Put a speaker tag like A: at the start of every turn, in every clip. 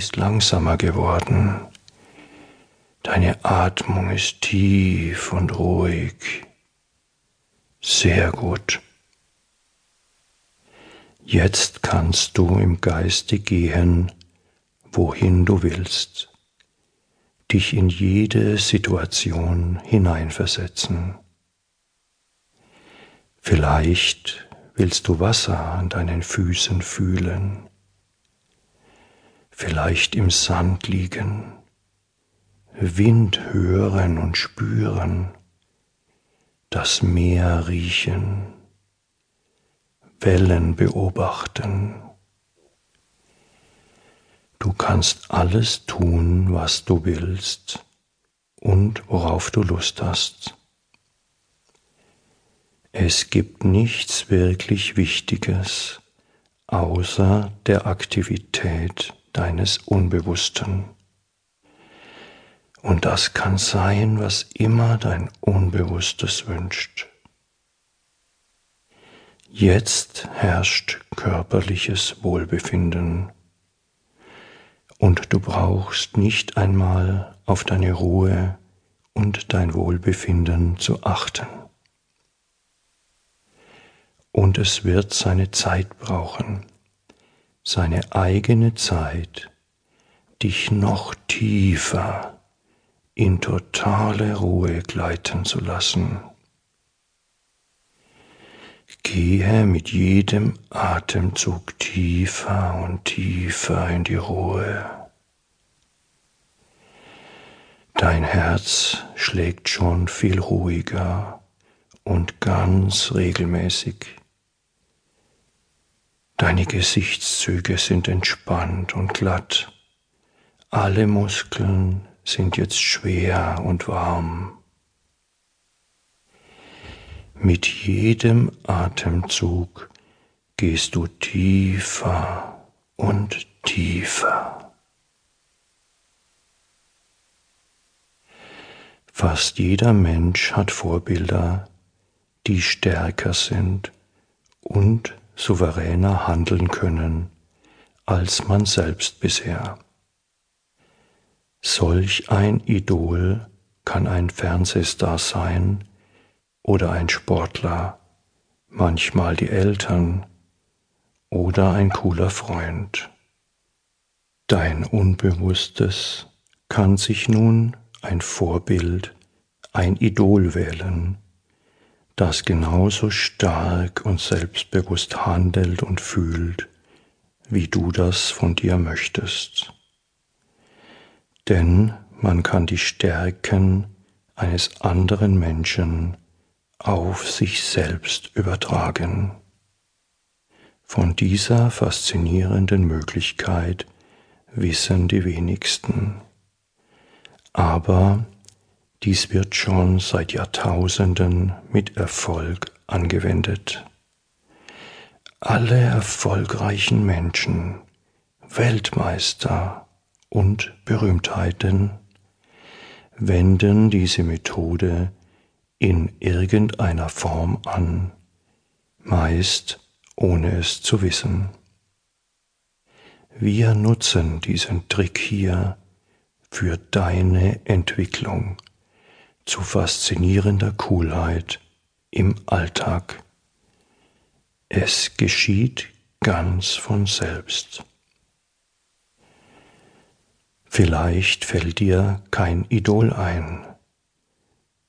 A: ist langsamer geworden. Deine Atmung ist tief und ruhig. Sehr gut. Jetzt kannst du im Geiste gehen, wohin du willst, dich in jede Situation hineinversetzen. Vielleicht willst du Wasser an deinen Füßen fühlen, vielleicht im Sand liegen, Wind hören und spüren, das Meer riechen, Wellen beobachten. Du kannst alles tun, was du willst und worauf du Lust hast. Es gibt nichts wirklich Wichtiges außer der Aktivität deines Unbewussten. Und das kann sein, was immer dein Unbewusstes wünscht. Jetzt herrscht körperliches Wohlbefinden und du brauchst nicht einmal auf deine Ruhe und dein Wohlbefinden zu achten und es wird seine Zeit brauchen, seine eigene Zeit, dich noch tiefer in totale Ruhe gleiten zu lassen. Gehe mit jedem Atemzug tiefer und tiefer in die Ruhe. Dein Herz schlägt schon viel ruhiger und ganz regelmäßig. Deine Gesichtszüge sind entspannt und glatt. Alle Muskeln sind jetzt schwer und warm. Mit jedem Atemzug gehst du tiefer und tiefer. Fast jeder Mensch hat Vorbilder, die stärker sind und souveräner handeln können als man selbst bisher. Solch ein Idol kann ein Fernsehstar sein oder ein Sportler, manchmal die Eltern oder ein cooler Freund. Dein Unbewusstes kann sich nun ein Vorbild, ein Idol wählen, das genauso stark und selbstbewusst handelt und fühlt, wie du das von dir möchtest. Denn man kann die Stärken eines anderen Menschen auf sich selbst übertragen. Von dieser faszinierenden Möglichkeit wissen die wenigsten. Aber dies wird schon seit Jahrtausenden mit Erfolg angewendet. Alle erfolgreichen Menschen, Weltmeister und Berühmtheiten wenden diese Methode in irgendeiner Form an, meist ohne es zu wissen. Wir nutzen diesen Trick hier für deine Entwicklung zu faszinierender Coolheit im Alltag. Es geschieht ganz von selbst. Vielleicht fällt dir kein Idol ein.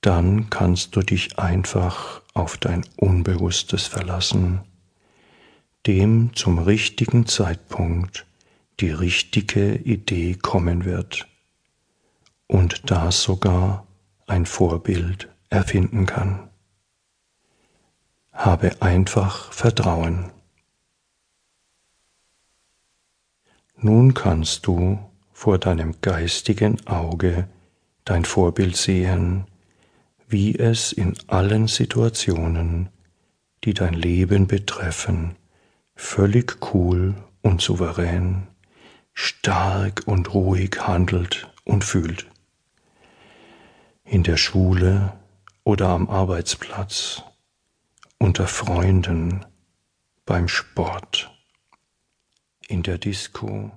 A: Dann kannst du dich einfach auf dein Unbewusstes verlassen, dem zum richtigen Zeitpunkt die richtige Idee kommen wird und das sogar ein Vorbild erfinden kann. Habe einfach Vertrauen. Nun kannst du vor deinem geistigen Auge dein Vorbild sehen, wie es in allen Situationen, die dein Leben betreffen, völlig cool und souverän, stark und ruhig handelt und fühlt in der Schule oder am Arbeitsplatz, unter Freunden, beim Sport, in der Disco